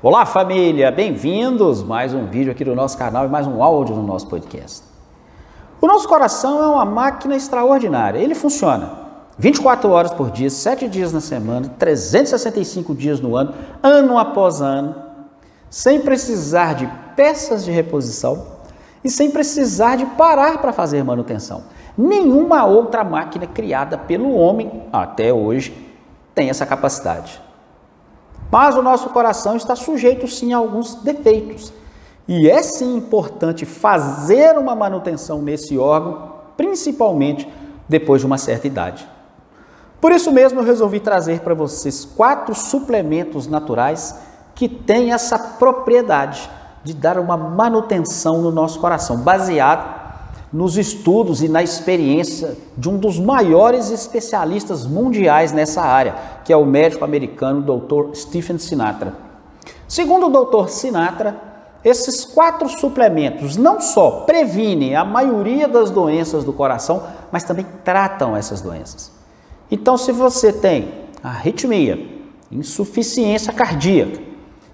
Olá família, bem-vindos! Mais um vídeo aqui do nosso canal e mais um áudio no nosso podcast. O nosso coração é uma máquina extraordinária. Ele funciona 24 horas por dia, 7 dias na semana, 365 dias no ano, ano após ano, sem precisar de peças de reposição e sem precisar de parar para fazer manutenção. Nenhuma outra máquina criada pelo homem até hoje tem essa capacidade. Mas o nosso coração está sujeito sim a alguns defeitos. E é sim importante fazer uma manutenção nesse órgão, principalmente depois de uma certa idade. Por isso mesmo eu resolvi trazer para vocês quatro suplementos naturais que têm essa propriedade de dar uma manutenção no nosso coração, baseado nos estudos e na experiência de um dos maiores especialistas mundiais nessa área, que é o médico americano Dr. Stephen Sinatra. Segundo o Dr. Sinatra, esses quatro suplementos não só previnem a maioria das doenças do coração, mas também tratam essas doenças. Então, se você tem arritmia, insuficiência cardíaca,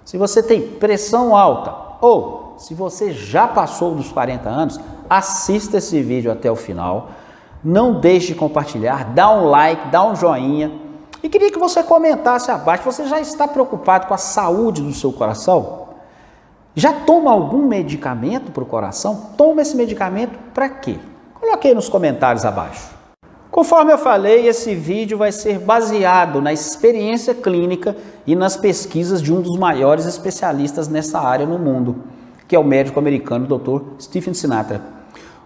se você tem pressão alta ou se você já passou dos 40 anos, assista esse vídeo até o final. Não deixe de compartilhar, dá um like, dá um joinha. E queria que você comentasse abaixo, você já está preocupado com a saúde do seu coração? Já toma algum medicamento para o coração? Toma esse medicamento para quê? Coloque aí nos comentários abaixo. Conforme eu falei, esse vídeo vai ser baseado na experiência clínica e nas pesquisas de um dos maiores especialistas nessa área no mundo, que é o médico americano Dr. Stephen Sinatra.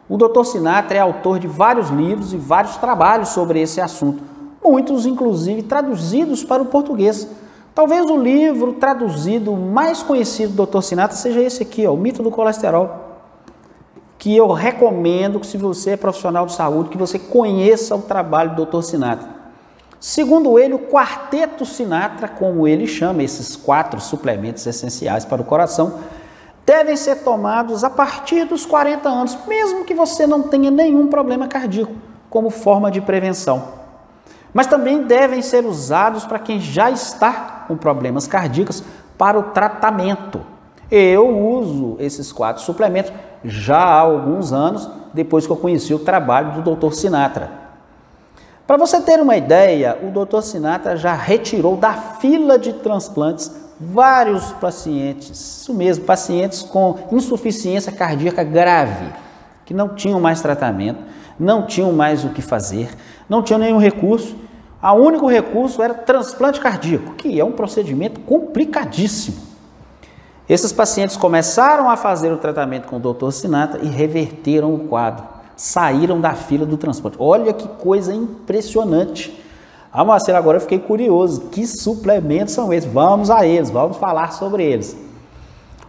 O Dr. Sinatra é autor de vários livros e vários trabalhos sobre esse assunto, muitos inclusive traduzidos para o português. Talvez o livro traduzido mais conhecido do Dr. Sinatra seja esse aqui, ó, O Mito do Colesterol, que eu recomendo que se você é profissional de saúde, que você conheça o trabalho do Dr. Sinatra. Segundo ele, o quarteto Sinatra, como ele chama esses quatro suplementos essenciais para o coração, devem ser tomados a partir dos 40 anos, mesmo que você não tenha nenhum problema cardíaco, como forma de prevenção. Mas também devem ser usados para quem já está com problemas cardíacos para o tratamento. Eu uso esses quatro suplementos já há alguns anos, depois que eu conheci o trabalho do Dr. Sinatra. Para você ter uma ideia, o Dr. Sinatra já retirou da fila de transplantes vários pacientes, isso mesmo, pacientes com insuficiência cardíaca grave, que não tinham mais tratamento, não tinham mais o que fazer, não tinham nenhum recurso. O único recurso era transplante cardíaco, que é um procedimento complicadíssimo. Esses pacientes começaram a fazer o tratamento com o Dr. Sinatra e reverteram o quadro, saíram da fila do transplante. Olha que coisa impressionante. Ah, Marcelo, agora eu fiquei curioso. Que suplementos são esses? Vamos a eles, vamos falar sobre eles.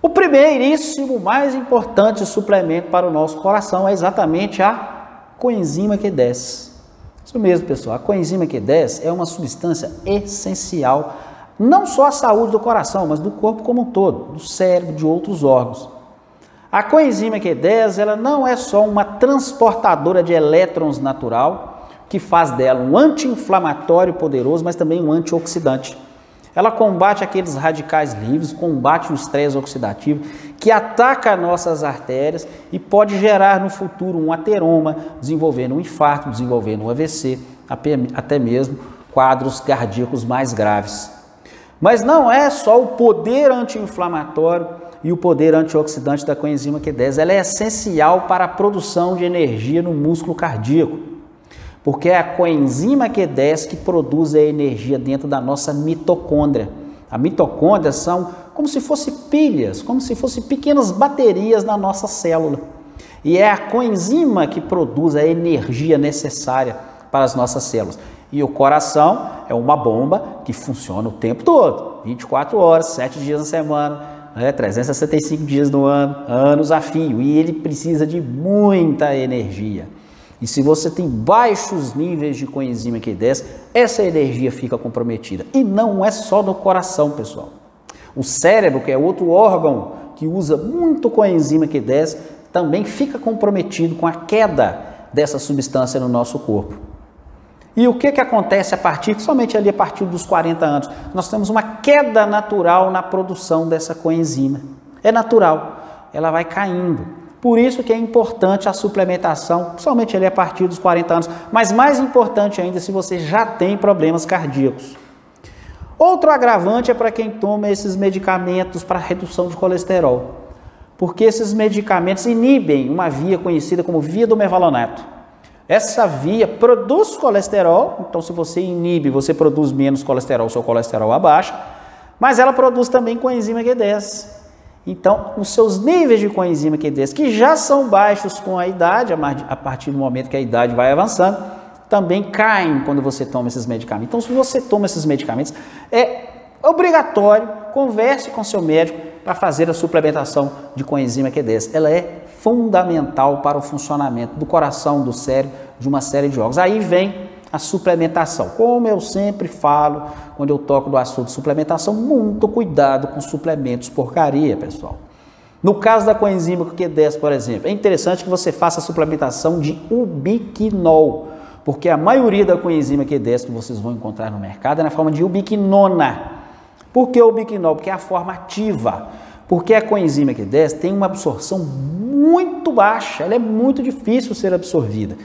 O primeiríssimo, mais importante suplemento para o nosso coração é exatamente a coenzima Q10. Isso mesmo, pessoal. A coenzima Q10 é uma substância essencial não só à saúde do coração, mas do corpo como um todo, do cérebro, de outros órgãos. A coenzima Q10 ela não é só uma transportadora de elétrons natural, que faz dela um anti-inflamatório poderoso, mas também um antioxidante. Ela combate aqueles radicais livres, combate o estresse oxidativo que ataca nossas artérias e pode gerar no futuro um ateroma, desenvolvendo um infarto, desenvolvendo um AVC, até mesmo quadros cardíacos mais graves. Mas não é só o poder anti-inflamatório e o poder antioxidante da coenzima Q10, ela é essencial para a produção de energia no músculo cardíaco porque é a coenzima Q10 que produz a energia dentro da nossa mitocôndria. A mitocôndria são como se fossem pilhas, como se fossem pequenas baterias na nossa célula. E é a coenzima que produz a energia necessária para as nossas células. E o coração é uma bomba que funciona o tempo todo, 24 horas, 7 dias na semana, né, 365 dias no ano, anos a fio. E ele precisa de muita energia. E se você tem baixos níveis de coenzima Q10, essa energia fica comprometida. E não é só no coração, pessoal. O cérebro, que é outro órgão que usa muito coenzima Q10, também fica comprometido com a queda dessa substância no nosso corpo. E o que, que acontece a partir, somente ali a partir dos 40 anos? Nós temos uma queda natural na produção dessa coenzima. É natural, ela vai caindo. Por isso que é importante a suplementação, somente ali a partir dos 40 anos, mas mais importante ainda se você já tem problemas cardíacos. Outro agravante é para quem toma esses medicamentos para redução de colesterol, porque esses medicamentos inibem uma via conhecida como via do mevalonato. Essa via produz colesterol, então se você inibe, você produz menos colesterol, seu colesterol abaixa, mas ela produz também coenzima Q10. Então, os seus níveis de coenzima Q10, que já são baixos com a idade, a partir do momento que a idade vai avançando, também caem quando você toma esses medicamentos. Então, se você toma esses medicamentos, é obrigatório, converse com seu médico para fazer a suplementação de coenzima Q10. Ela é fundamental para o funcionamento do coração, do cérebro, de uma série de órgãos. Aí vem a suplementação. Como eu sempre falo, quando eu toco do assunto suplementação, muito cuidado com suplementos porcaria, pessoal. No caso da coenzima Q10, por exemplo, é interessante que você faça a suplementação de ubiquinol, porque a maioria da coenzima Q10 que vocês vão encontrar no mercado é na forma de ubiquinona. Por que ubiquinol? Porque é a forma ativa. Porque a coenzima Q10 tem uma absorção muito baixa, ela é muito difícil ser absorvida.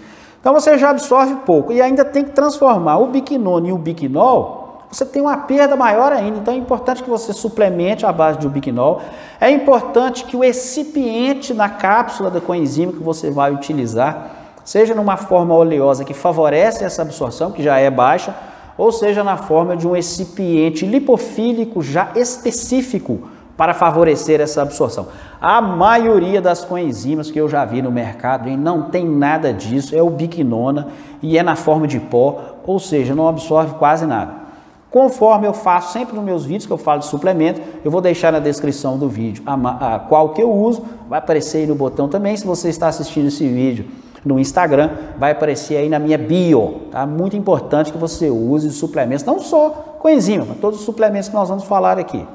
Então você já absorve pouco e ainda tem que transformar o biquinona e o biquinol, você tem uma perda maior ainda. Então é importante que você suplemente a base de ubiquinol. É importante que o excipiente na cápsula da coenzima que você vai utilizar seja numa forma oleosa que favorece essa absorção, que já é baixa, ou seja na forma de um excipiente lipofílico já específico para favorecer essa absorção. A maioria das coenzimas que eu já vi no mercado e não tem nada disso, é o biquinona e é na forma de pó, ou seja, não absorve quase nada. Conforme eu faço sempre nos meus vídeos que eu falo de suplemento, eu vou deixar na descrição do vídeo a, a qual que eu uso, vai aparecer aí no botão também, se você está assistindo esse vídeo no Instagram, vai aparecer aí na minha bio, tá? Muito importante que você use suplementos, não só coenzima, mas todos os suplementos que nós vamos falar aqui.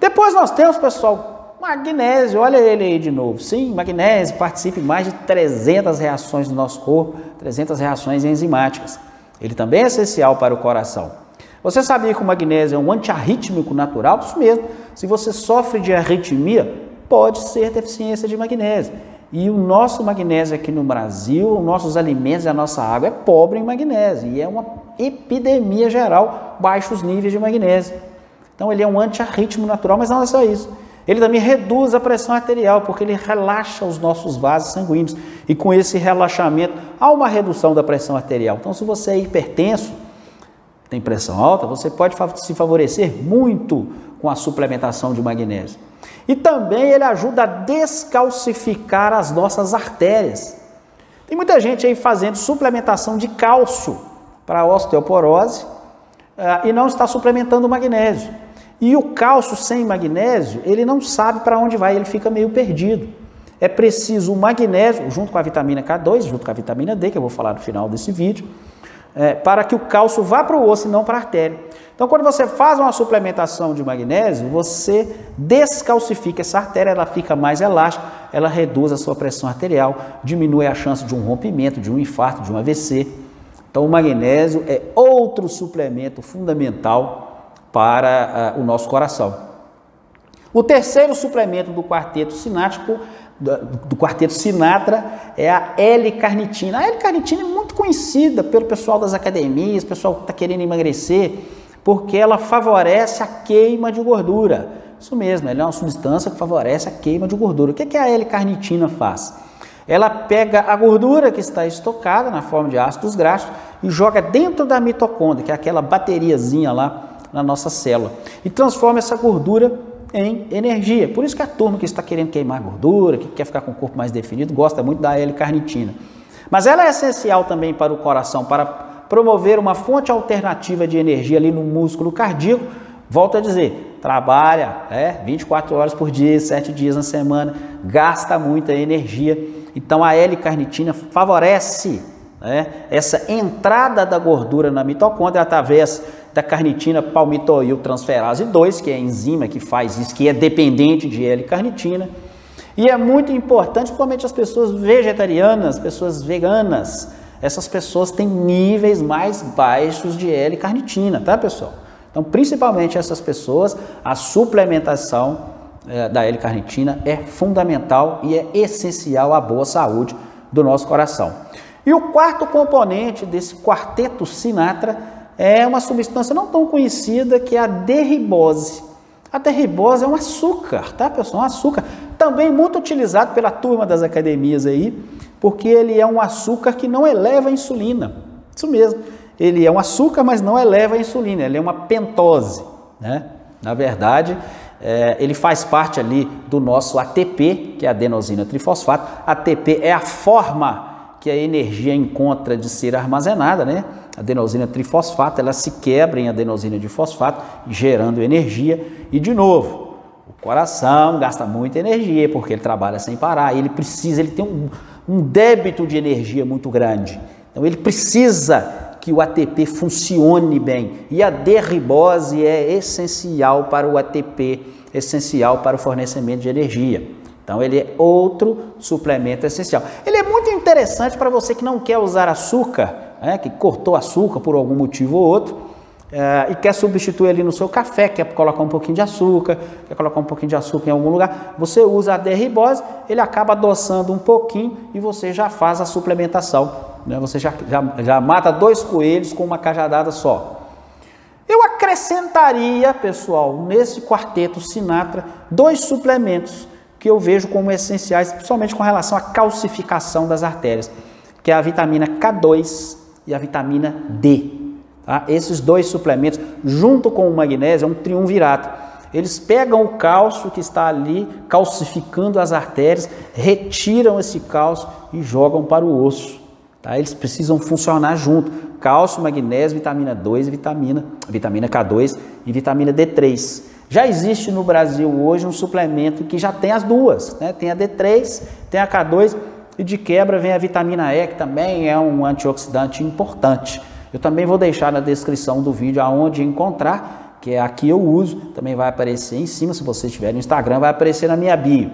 Depois nós temos, pessoal, magnésio, olha ele aí de novo. Sim, magnésio participa em mais de 300 reações do nosso corpo, 300 reações enzimáticas. Ele também é essencial para o coração. Você sabia que o magnésio é um antiarrítmico natural? Isso mesmo. Se você sofre de arritmia, pode ser deficiência de magnésio. E o nosso magnésio aqui no Brasil, os nossos alimentos e a nossa água é pobre em magnésio. E é uma epidemia geral, baixos níveis de magnésio. Então ele é um antiarrítmico natural, mas não é só isso. Ele também reduz a pressão arterial, porque ele relaxa os nossos vasos sanguíneos. E com esse relaxamento, há uma redução da pressão arterial. Então, se você é hipertenso, tem pressão alta, você pode se favorecer muito com a suplementação de magnésio. E também ele ajuda a descalcificar as nossas artérias. Tem muita gente aí fazendo suplementação de cálcio para osteoporose uh, e não está suplementando magnésio. E o cálcio sem magnésio, ele não sabe para onde vai, ele fica meio perdido. É preciso o magnésio, junto com a vitamina K2, junto com a vitamina D, que eu vou falar no final desse vídeo, é, para que o cálcio vá para o osso e não para a artéria. Então, quando você faz uma suplementação de magnésio, você descalcifica essa artéria, ela fica mais elástica, ela reduz a sua pressão arterial, diminui a chance de um rompimento, de um infarto, de um AVC. Então, o magnésio é outro suplemento fundamental para uh, o nosso coração. O terceiro suplemento do quarteto sinático, do, quarteto Sinatra, é a L-carnitina. A L-carnitina é muito conhecida pelo pessoal das academias, pessoal que está querendo emagrecer, porque ela favorece a queima de gordura. Isso mesmo, ela é uma substância que favorece a queima de gordura. O que, que a L-carnitina faz? Ela pega a gordura que está estocada na forma de ácidos graxos e joga dentro da mitocôndria, que é aquela bateriazinha lá na nossa célula e transforma essa gordura em energia. Por isso que a turma que está querendo queimar gordura, que quer ficar com o corpo mais definido, gosta muito da L-carnitina. Mas ela é essencial também para o coração, para promover uma fonte alternativa de energia ali no músculo cardíaco. Volto a dizer, trabalha é, 24 horas por dia, 7 dias na semana, gasta muita energia. Então a L-carnitina favorece né, essa entrada da gordura na mitocôndria através da carnitina palmitoil transferase 2, que é a enzima que faz isso, que é dependente de L-carnitina. E é muito importante, principalmente as pessoas vegetarianas, pessoas veganas, essas pessoas têm níveis mais baixos de L-carnitina, tá, pessoal? Então, principalmente essas pessoas, a suplementação é, da L-carnitina é fundamental e é essencial à boa saúde do nosso coração. E o quarto componente desse quarteto Sinatra é uma substância não tão conhecida que é a derribose. A derribose é um açúcar, tá, pessoal? Um açúcar também muito utilizado pela turma das academias aí, porque ele é um açúcar que não eleva a insulina. Isso mesmo. Ele é um açúcar, mas não eleva a insulina. Ele é uma pentose, né? Na verdade, é, ele faz parte ali do nosso ATP, que é a adenosina trifosfato. ATP é a forma que a energia encontra de ser armazenada, né? A adenosina trifosfato, ela se quebra em adenosina de fosfato, gerando energia. E de novo, o coração gasta muita energia porque ele trabalha sem parar. Ele precisa, ele tem um, um débito de energia muito grande. Então ele precisa que o ATP funcione bem. E a derribose é essencial para o ATP, essencial para o fornecimento de energia. Então ele é outro suplemento essencial. Ele é muito interessante para você que não quer usar açúcar, né, que cortou açúcar por algum motivo ou outro, é, e quer substituir ali no seu café, quer colocar um pouquinho de açúcar, quer colocar um pouquinho de açúcar em algum lugar, você usa a derribose, ele acaba adoçando um pouquinho e você já faz a suplementação. Né? Você já, já, já mata dois coelhos com uma cajadada só. Eu acrescentaria, pessoal, nesse quarteto Sinatra, dois suplementos que eu vejo como essenciais, principalmente com relação à calcificação das artérias, que é a vitamina K2 e a vitamina D. Tá? Esses dois suplementos, junto com o magnésio, é um triunvirato. Eles pegam o cálcio que está ali calcificando as artérias, retiram esse cálcio e jogam para o osso. Tá? Eles precisam funcionar junto. Cálcio, magnésio, vitamina 2 vitamina, vitamina K2 e vitamina D3. Já existe no Brasil hoje um suplemento que já tem as duas, né? Tem a D3, tem a K2 e de quebra vem a vitamina E, que também é um antioxidante importante. Eu também vou deixar na descrição do vídeo aonde encontrar, que é aqui eu uso, também vai aparecer em cima, se você estiver no Instagram, vai aparecer na minha bio.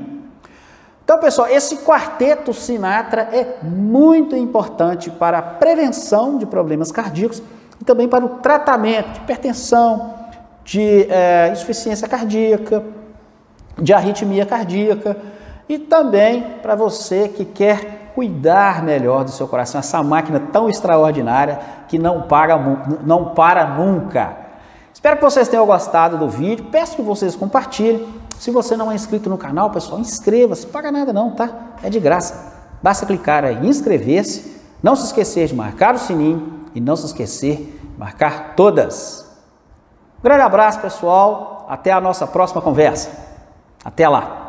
Então, pessoal, esse quarteto Sinatra é muito importante para a prevenção de problemas cardíacos e também para o tratamento de hipertensão, de é, insuficiência cardíaca, de arritmia cardíaca e também para você que quer cuidar melhor do seu coração, essa máquina tão extraordinária que não para, não para nunca. Espero que vocês tenham gostado do vídeo, peço que vocês compartilhem. Se você não é inscrito no canal, pessoal, inscreva-se, paga nada não, tá? É de graça. Basta clicar aí em inscrever-se, não se esquecer de marcar o sininho e não se esquecer de marcar todas. Grande abraço, pessoal. Até a nossa próxima conversa. Até lá.